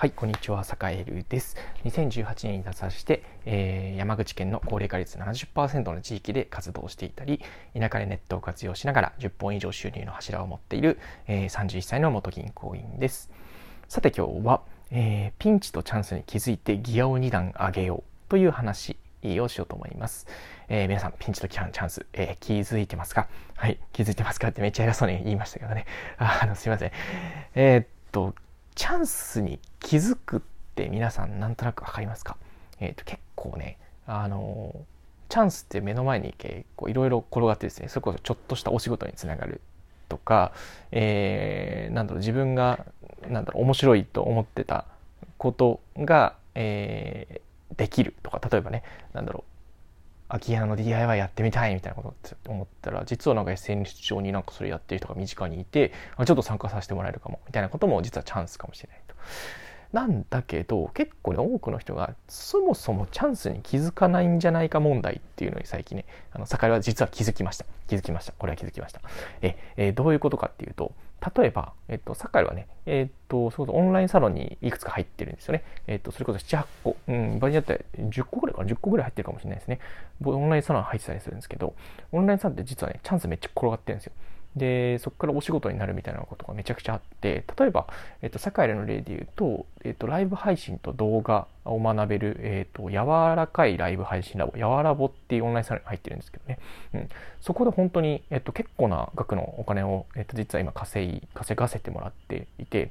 はい、こんにちは、坂井ルです。2018年に出さして、えー、山口県の高齢化率70%の地域で活動していたり、田舎でネットを活用しながら10本以上収入の柱を持っている、えー、31歳の元銀行員です。さて今日は、えー、ピンチとチャンスに気づいてギアを2段上げようという話をしようと思います。えー、皆さん、ピンチとチャンス、えー、気づいてますか？はい、気づいてますか？ってめっちゃ偉そうに言いましたけどね。あの、すいません。えー、っと、チャンスに気づくって皆さんなんとなく分かりますか、えーと、結構ねあのチャンスって目の前に結構いろいろ転がってですねそれこそちょっとしたお仕事につながるとか、えー、なんだろう自分がなんだろう面白いと思ってたことが、えー、できるとか例えばねなんだろう空き家の DIY やってみたいみたいなことって思ったら実はなんか SNS 上になんかそれやってる人が身近にいてちょっと参加させてもらえるかもみたいなことも実はチャンスかもしれないと。なんだけど結構ね多くの人がそもそもチャンスに気づかないんじゃないか問題っていうのに最近ねあの酒井は実は気づきました気づきましたこれは気づきましたえ、え、どういうことかっていうと例えば、えっと、酒井はね、えっと、そうオンラインサロンにいくつか入ってるんですよね。えっと、それこそ7、8個、うん、場合によっては10個ぐらいかな、10個ぐらい入ってるかもしれないですね。オンラインサロン入ってたりするんですけど、オンラインサロンって実はね、チャンスめっちゃ転がってるんですよ。で、そこからお仕事になるみたいなことがめちゃくちゃあって、例えば、えっと、坂井の例で言うと、えっと、ライブ配信と動画を学べる、えっと、柔らかいライブ配信ラボ、やわらぼっていうオンラインサロンに入ってるんですけどね。うん。そこで本当に、えっと、結構な額のお金を、えっと、実は今稼い、稼がせてもらっていて、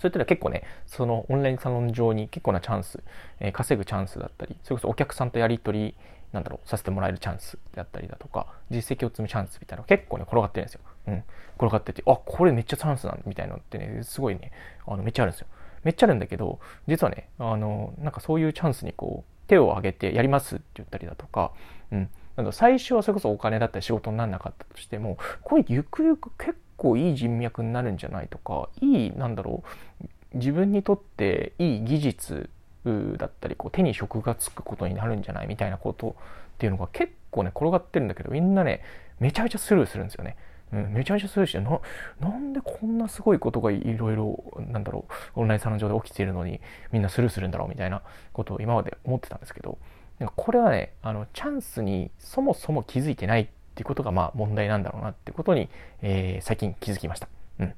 それってのは結構ね、そのオンラインサロン上に結構なチャンス、えー、稼ぐチャンスだったり、それこそお客さんとやり取り、なんだろう、させてもらえるチャンスであったりだとか、実績を積むチャンスみたいなのが結構ね、転がってるんですよ。うん。転がってて、あ、これめっちゃチャンスなんだみたいなのってね、すごいね、あの、めっちゃあるんですよ。めっちゃあるんだけど、実はね、あの、なんかそういうチャンスにこう、手を挙げてやりますって言ったりだとか、うん。なんか最初はそれこそお金だったり仕事にならなかったとしても、これゆくゆく結構いい人脈になるんじゃないとか、いい、なんだろう、自分にとっていい技術だったりこう手に職がつくことになるんじゃないみたいなことっていうのが結構ね転がってるんだけどみんなねめちゃめちゃスルーするんですよね。うん、めちゃめちゃスルーしてななんでこんなすごいことがいろいろなんだろうオンラインサロン上で起きているのにみんなスルーするんだろうみたいなことを今まで思ってたんですけどこれはねあのチャンスにそもそも気づいてないっていうことがまあ問題なんだろうなってことに、えー、最近気づきました。うん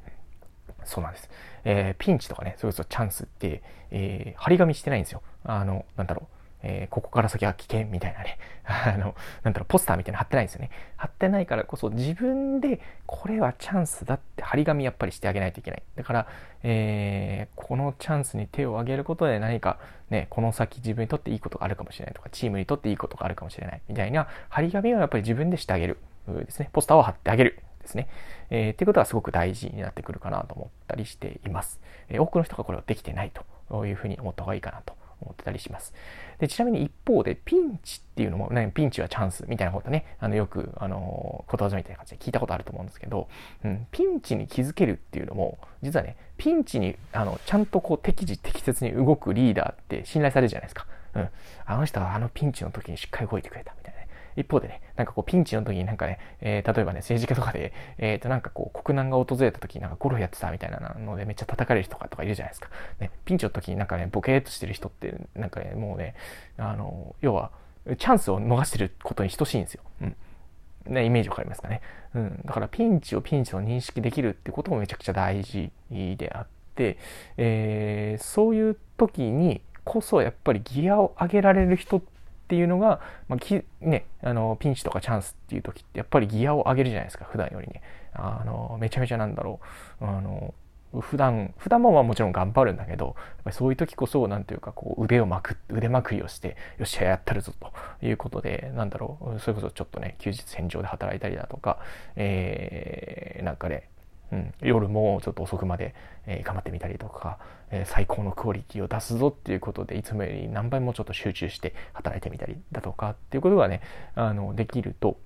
そうなんです。えー、ピンチとかね、それこそチャンスって、えー、張り紙してないんですよ。あの、なんだろう。えー、ここから先は危険みたいなね、あの、なんだろう、ポスターみたいな貼ってないんですよね。貼ってないからこそ自分でこれはチャンスだって張り紙やっぱりしてあげないといけない。だから、えー、このチャンスに手を挙げることで何かね、この先自分にとっていいことがあるかもしれないとか、チームにとっていいことがあるかもしれないみたいな張り紙をやっぱり自分でしてあげる。ですね。ポスターを貼ってあげる。ですね。えー、っていうことはすごく大事になってくるかなと思ったりしています。えー、多くの人がこれをできてないというふうに思った方がいいかなと思ってたりします。でちなみに一方でピンチっていうのも、ね、ピンチはチャンスみたいなことね、あのよく、あのことわざみたいな感じで聞いたことあると思うんですけど、うん、ピンチに気づけるっていうのも、実はね、ピンチにあのちゃんとこう適時適切に動くリーダーって信頼されるじゃないですか。うん、あの人はあのピンチの時にしっかり動いてくれたみたいな。一方でね、なんかこうピンチの時になんかね、えー、例えばね、政治家とかで、えっ、ー、となんかこう国難が訪れた時になんかゴルフやってたみたいなのでめっちゃ叩かれる人とかとかいるじゃないですか。ね、ピンチの時になんかね、ボケーっとしてる人って、なんかね、もうね、あの、要は、チャンスを逃してることに等しいんですよ。うん。ね、イメージわかりますかね。うん。だからピンチをピンチと認識できるってこともめちゃくちゃ大事であって、えー、そういう時にこそやっぱりギアを上げられる人ってっていうのが、まあ、きね、あのピンチとかチャンスっていう時ってやっぱりギアを上げるじゃないですか普段よりね。あのめちゃめちゃなんだろう。あの普段普段もまあもちろん頑張るんだけどやっぱりそういう時こそ何ていうかこう腕をまく腕まくりをしてよっしゃやったるぞということでなんだろう。それこそちょっとね休日戦場で働いたりだとか、えー、なんかねうん、夜もちょっと遅くまで、えー、頑張ってみたりとか、えー、最高のクオリティを出すぞっていうことでいつもより何倍もちょっと集中して働いてみたりだとかっていうことがねあのできると、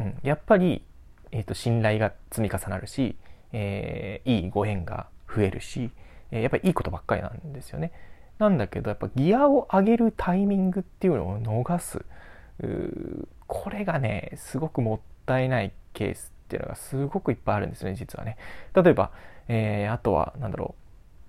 うん、やっぱり、えーと、信頼が積み重なるし、えー、いいご縁が増えるし、えやっぱりいいことばっかりなんですよね。なんだけどやっぱギアを上げるタイミングっていうのを逃す。これがねすごくもったいないケースっていうのがすごくいっぱいあるんですね実はね。例えば、えー、あとは何だろう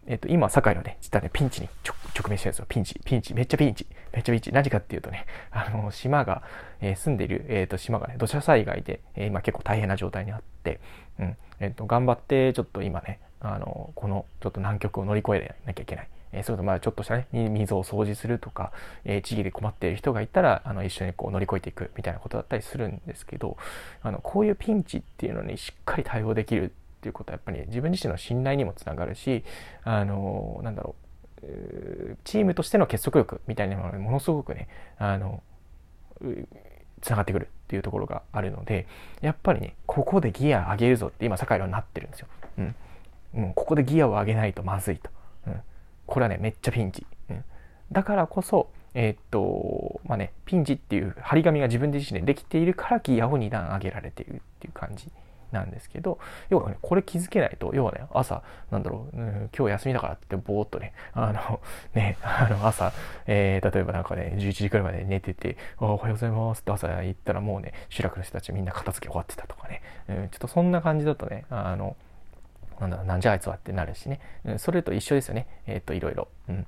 えっ、と、今、堺のね、実はね、ピンチに直面してるんですよ。ピンチ、ピンチ、めっちゃピンチ、めっちゃピンチ。何かっていうとね、あの、島が、えー、住んでいる、えっ、と、島がね、土砂災害で、え、今結構大変な状態にあって、うん、えっ、と、頑張って、ちょっと今ね、あの、この、ちょっと南極を乗り越えなきゃいけない。え、それとまあちょっとしたね、水を掃除するとか、え、地域で困っている人がいたら、あの、一緒にこう乗り越えていくみたいなことだったりするんですけど、あの、こういうピンチっていうのにしっかり対応できるっていうことはやっぱり自分自身の信頼にもつながるしあのなんだろうチームとしての結束力みたいなものにものすごくねあのつながってくるっていうところがあるのでやっぱりねここでギア上げるぞって今堺はなってるんですよ。うん、う、ここでギアを上げないとまずいと。これはねめっちゃピンチ。うん、だからこそえー、っとまあねピンチっていう張り紙が自分自身でできているからギアを2段上げられているっていう感じなんですけど、要はね、これ気づけないと、要はね、朝、なんだろう、うん、今日休みだからってぼーっとね、あの、ね、あの、朝、えー、例えばなんかね、11時くらいまで寝てて、おはようございますって朝行ったらもうね、集落の人たちみんな片付け終わってたとかね、うん、ちょっとそんな感じだとね、あの、なんだ、なんじゃあいつはってなるしね、うん、それと一緒ですよね、えー、っと、いろいろ。うん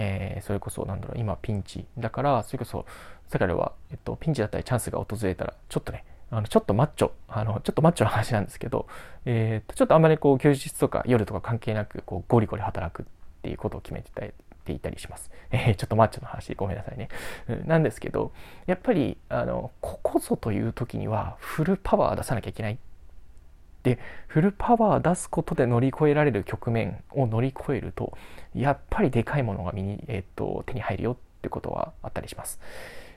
えー、それこそなんだろう今ピンチだからそれこそ世界では、えっと、ピンチだったりチャンスが訪れたらちょっとねあのちょっとマッチョあのちょっとマッチョな話なんですけど、えー、とちょっとあんまりこう休日とか夜とか関係なくこうゴリゴリ働くっていうことを決めてたていたりします。えー、ちょっとマッチョの話ごめんなさいね。うん、なんですけどやっぱりあのここぞという時にはフルパワー出さなきゃいけない。でフルパワー出すことで乗り越えられる局面を乗り越えるとやっぱりでかいものが身に、えー、と手に入るよってことはあったりします。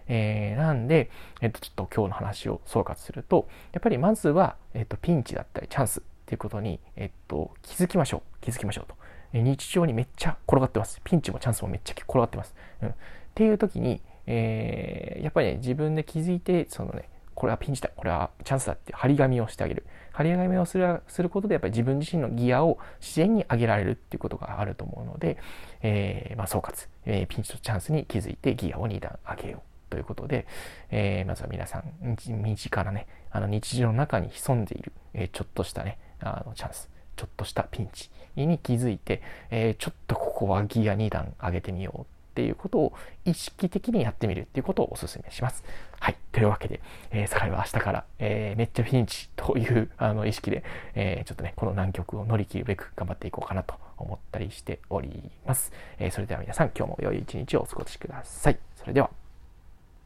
えー、なんで、えっと、ちょっと今日の話を総括すると、やっぱりまずは、えっと、ピンチだったりチャンスっていうことに、えっと、気づきましょう。気づきましょうと。日常にめっちゃ転がってます。ピンチもチャンスもめっちゃ転がってます。うん、っていう時に、えー、やっぱりね、自分で気づいて、そのね、これはピンチだ、これはチャンスだって張り紙をしてあげる。張り紙をするすることで、やっぱり自分自身のギアを自然に上げられるっていうことがあると思うので、えー、まあ、総括、えー、ピンチとチャンスに気づいてギアを2段上げよう。ということで、えー、まずは皆さん、身近なね、あの日常の中に潜んでいる、え、ちょっとしたね、あのチャンス、ちょっとしたピンチに気づいて、え、ちょっとここはギア2段上げてみようっていうことを意識的にやってみるっていうことをお勧めします。はい。というわけで、えー、酒井は明日から、えー、めっちゃピンチというあの意識で、えー、ちょっとね、この難局を乗り切るべく頑張っていこうかなと思ったりしております。えー、それでは皆さん、今日も良い一日をお過ごしください。それでは。